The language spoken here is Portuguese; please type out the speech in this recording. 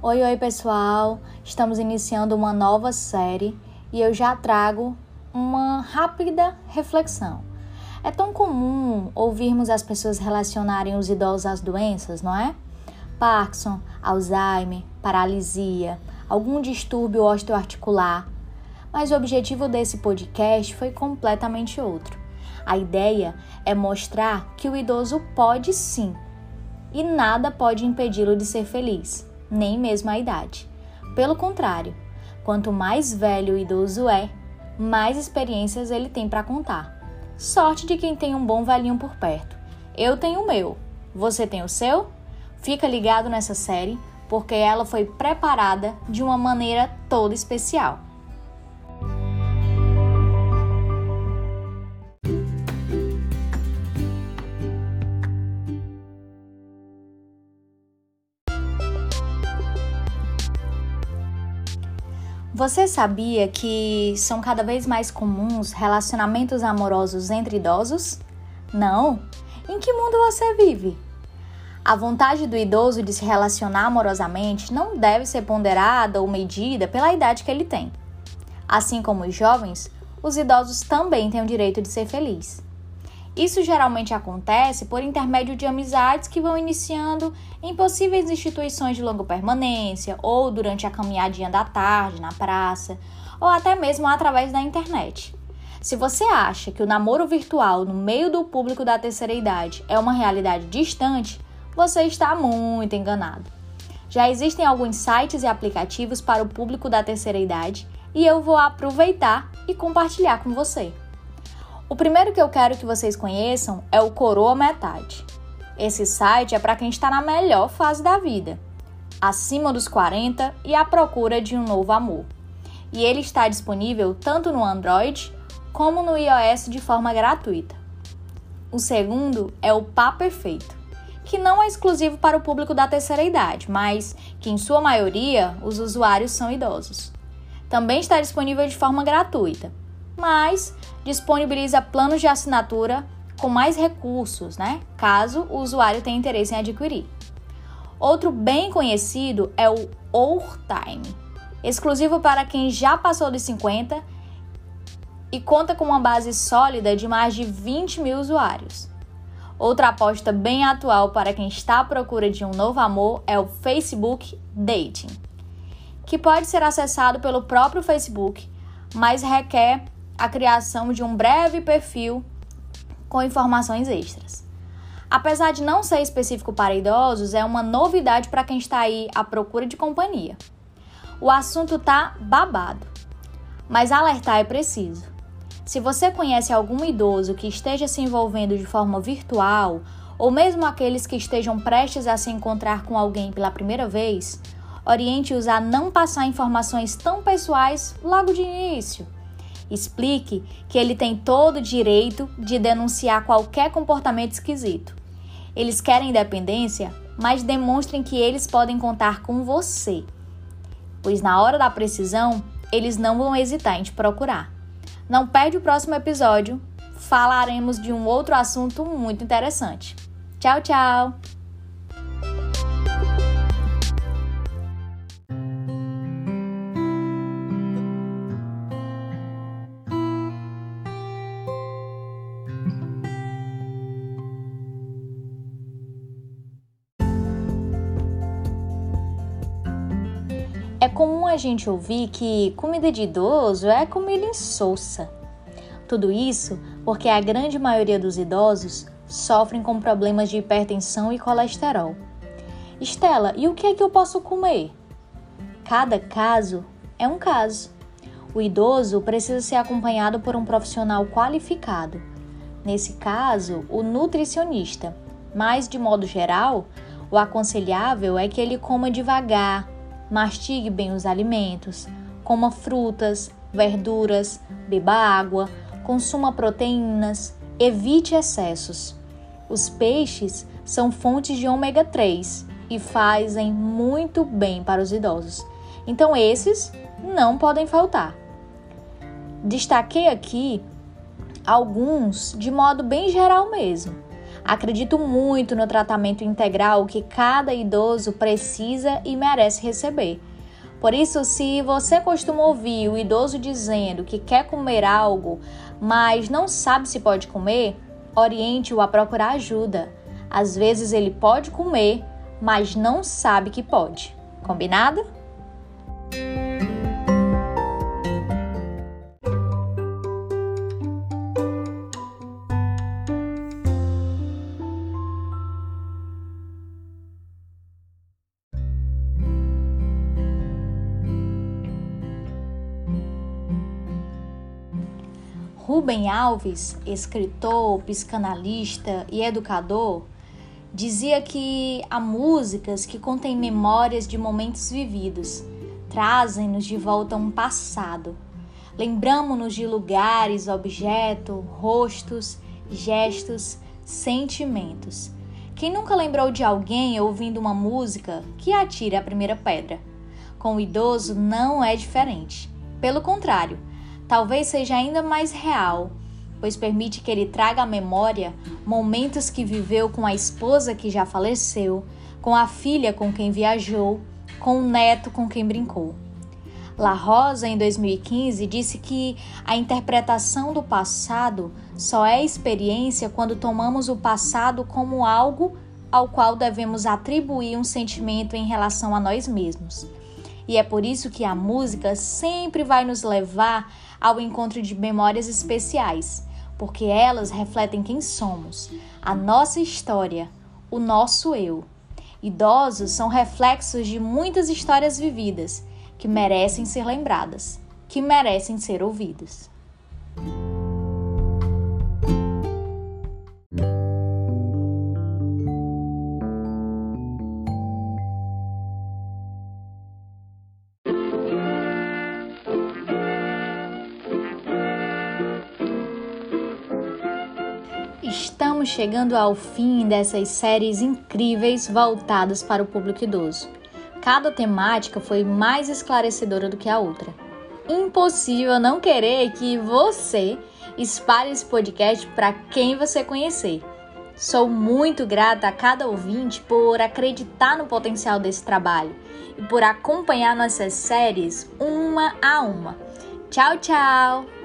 Oi, oi pessoal! Estamos iniciando uma nova série e eu já trago uma rápida reflexão. É tão comum ouvirmos as pessoas relacionarem os idosos às doenças, não é? Parkinson, Alzheimer, paralisia, algum distúrbio osteoarticular. Mas o objetivo desse podcast foi completamente outro. A ideia é mostrar que o idoso pode sim e nada pode impedi-lo de ser feliz nem mesmo a idade. Pelo contrário, quanto mais velho o idoso é, mais experiências ele tem para contar. Sorte de quem tem um bom velhinho por perto. Eu tenho o meu. Você tem o seu? Fica ligado nessa série, porque ela foi preparada de uma maneira toda especial. Você sabia que são cada vez mais comuns relacionamentos amorosos entre idosos? Não? Em que mundo você vive? A vontade do idoso de se relacionar amorosamente não deve ser ponderada ou medida pela idade que ele tem. Assim como os jovens, os idosos também têm o direito de ser felizes. Isso geralmente acontece por intermédio de amizades que vão iniciando em possíveis instituições de longa permanência, ou durante a caminhadinha da tarde na praça, ou até mesmo através da internet. Se você acha que o namoro virtual no meio do público da terceira idade é uma realidade distante, você está muito enganado. Já existem alguns sites e aplicativos para o público da terceira idade e eu vou aproveitar e compartilhar com você. O primeiro que eu quero que vocês conheçam é o Coroa Metade. Esse site é para quem está na melhor fase da vida, acima dos 40 e à procura de um novo amor. E ele está disponível tanto no Android como no iOS de forma gratuita. O segundo é o Pá Perfeito, que não é exclusivo para o público da terceira idade, mas que em sua maioria os usuários são idosos. Também está disponível de forma gratuita mas disponibiliza planos de assinatura com mais recursos, né? Caso o usuário tenha interesse em adquirir. Outro bem conhecido é o Time, exclusivo para quem já passou dos 50 e conta com uma base sólida de mais de 20 mil usuários. Outra aposta bem atual para quem está à procura de um novo amor é o Facebook Dating, que pode ser acessado pelo próprio Facebook, mas requer a criação de um breve perfil com informações extras. Apesar de não ser específico para idosos, é uma novidade para quem está aí à procura de companhia. O assunto tá babado, mas alertar é preciso. Se você conhece algum idoso que esteja se envolvendo de forma virtual, ou mesmo aqueles que estejam prestes a se encontrar com alguém pela primeira vez, oriente-os a não passar informações tão pessoais logo de início Explique que ele tem todo o direito de denunciar qualquer comportamento esquisito. Eles querem independência, mas demonstrem que eles podem contar com você, pois na hora da precisão, eles não vão hesitar em te procurar. Não perde o próximo episódio, falaremos de um outro assunto muito interessante. Tchau, tchau! Comum a gente ouvir que comida de idoso é comida insossa. Tudo isso porque a grande maioria dos idosos sofrem com problemas de hipertensão e colesterol. Estela, e o que é que eu posso comer? Cada caso é um caso. O idoso precisa ser acompanhado por um profissional qualificado. Nesse caso, o nutricionista. Mas, de modo geral, o aconselhável é que ele coma devagar, Mastigue bem os alimentos, coma frutas, verduras, beba água, consuma proteínas, evite excessos. Os peixes são fontes de ômega 3 e fazem muito bem para os idosos. Então, esses não podem faltar. Destaquei aqui alguns de modo bem geral mesmo. Acredito muito no tratamento integral que cada idoso precisa e merece receber. Por isso, se você costuma ouvir o idoso dizendo que quer comer algo, mas não sabe se pode comer, oriente-o a procurar ajuda. Às vezes ele pode comer, mas não sabe que pode. Combinado? Rubem Alves, escritor, psicanalista e educador, dizia que há músicas que contêm memórias de momentos vividos, trazem-nos de volta um passado. Lembramos-nos de lugares, objetos, rostos, gestos, sentimentos. Quem nunca lembrou de alguém ouvindo uma música que atira a primeira pedra? Com o idoso não é diferente. Pelo contrário, talvez seja ainda mais real, pois permite que ele traga à memória momentos que viveu com a esposa que já faleceu, com a filha com quem viajou, com o neto com quem brincou. La Rosa, em 2015, disse que a interpretação do passado só é experiência quando tomamos o passado como algo ao qual devemos atribuir um sentimento em relação a nós mesmos. E é por isso que a música sempre vai nos levar ao encontro de memórias especiais, porque elas refletem quem somos, a nossa história, o nosso eu. Idosos são reflexos de muitas histórias vividas que merecem ser lembradas, que merecem ser ouvidas. Estamos chegando ao fim dessas séries incríveis voltadas para o público idoso. Cada temática foi mais esclarecedora do que a outra. Impossível não querer que você espalhe esse podcast para quem você conhecer. Sou muito grata a cada ouvinte por acreditar no potencial desse trabalho e por acompanhar nossas séries uma a uma. Tchau, tchau!